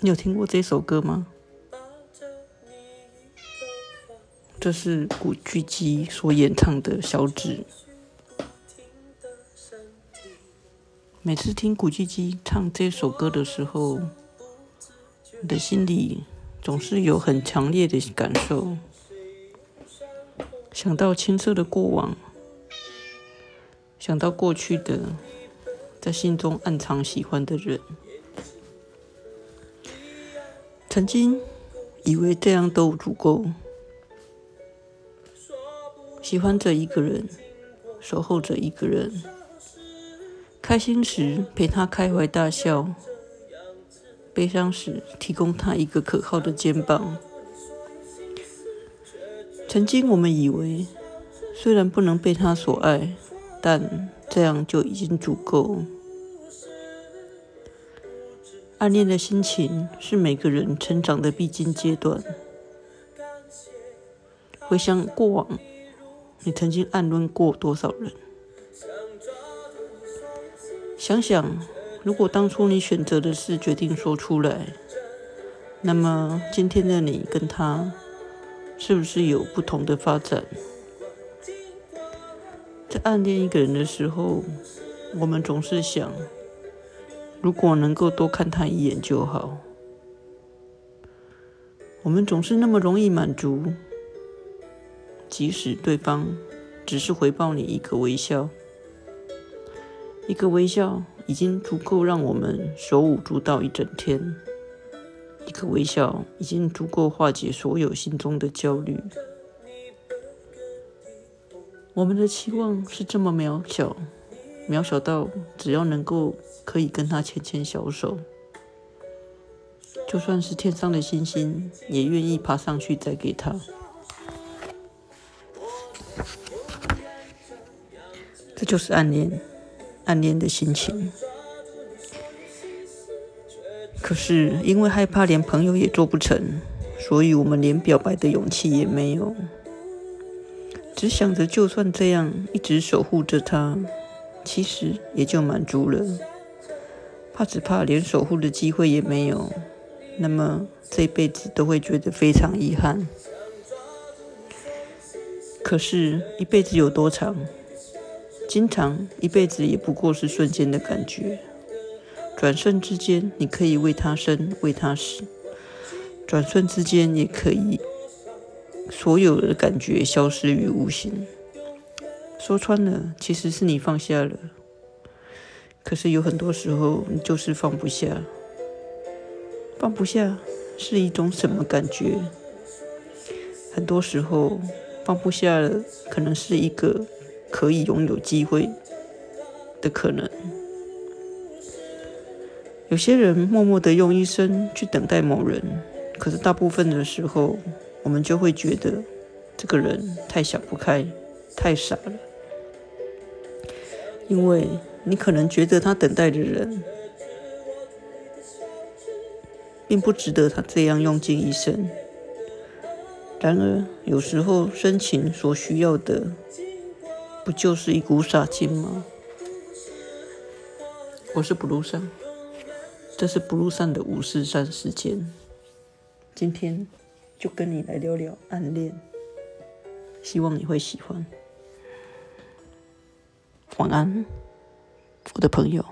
你有听过这首歌吗？这是古巨基所演唱的《小指》。每次听古巨基唱这首歌的时候，我的心里总是有很强烈的感受，想到青涩的过往，想到过去的在心中暗藏喜欢的人。曾经以为这样都足够，喜欢着一个人，守候着一个人，开心时陪他开怀大笑，悲伤时提供他一个可靠的肩膀。曾经我们以为，虽然不能被他所爱，但这样就已经足够。暗恋的心情是每个人成长的必经阶段。回想过往，你曾经暗恋过多少人？想想，如果当初你选择的是决定说出来，那么今天的你跟他是不是有不同的发展？在暗恋一个人的时候，我们总是想。如果能够多看他一眼就好。我们总是那么容易满足，即使对方只是回报你一个微笑，一个微笑已经足够让我们手舞足蹈一整天，一个微笑已经足够化解所有心中的焦虑。我们的期望是这么渺小。渺小到只要能够可以跟他牵牵小手，就算是天上的星星也愿意爬上去再给他。这就是暗恋，暗恋的心情。可是因为害怕连朋友也做不成，所以我们连表白的勇气也没有，只想着就算这样一直守护着他。其实也就满足了，怕只怕连守护的机会也没有，那么这一辈子都会觉得非常遗憾。可是，一辈子有多长？经常一辈子也不过是瞬间的感觉，转瞬之间，你可以为他生，为他死；转瞬之间，也可以所有的感觉消失于无形。说穿了，其实是你放下了。可是有很多时候，你就是放不下。放不下是一种什么感觉？很多时候，放不下了，可能是一个可以拥有机会的可能。有些人默默的用一生去等待某人，可是大部分的时候，我们就会觉得这个人太想不开，太傻了。因为你可能觉得他等待的人，并不值得他这样用尽一生。然而，有时候深情所需要的，不就是一股傻劲吗？我是布鲁上，这是布鲁上的五四三时间。今天就跟你来聊聊暗恋，希望你会喜欢。晚安，我的朋友。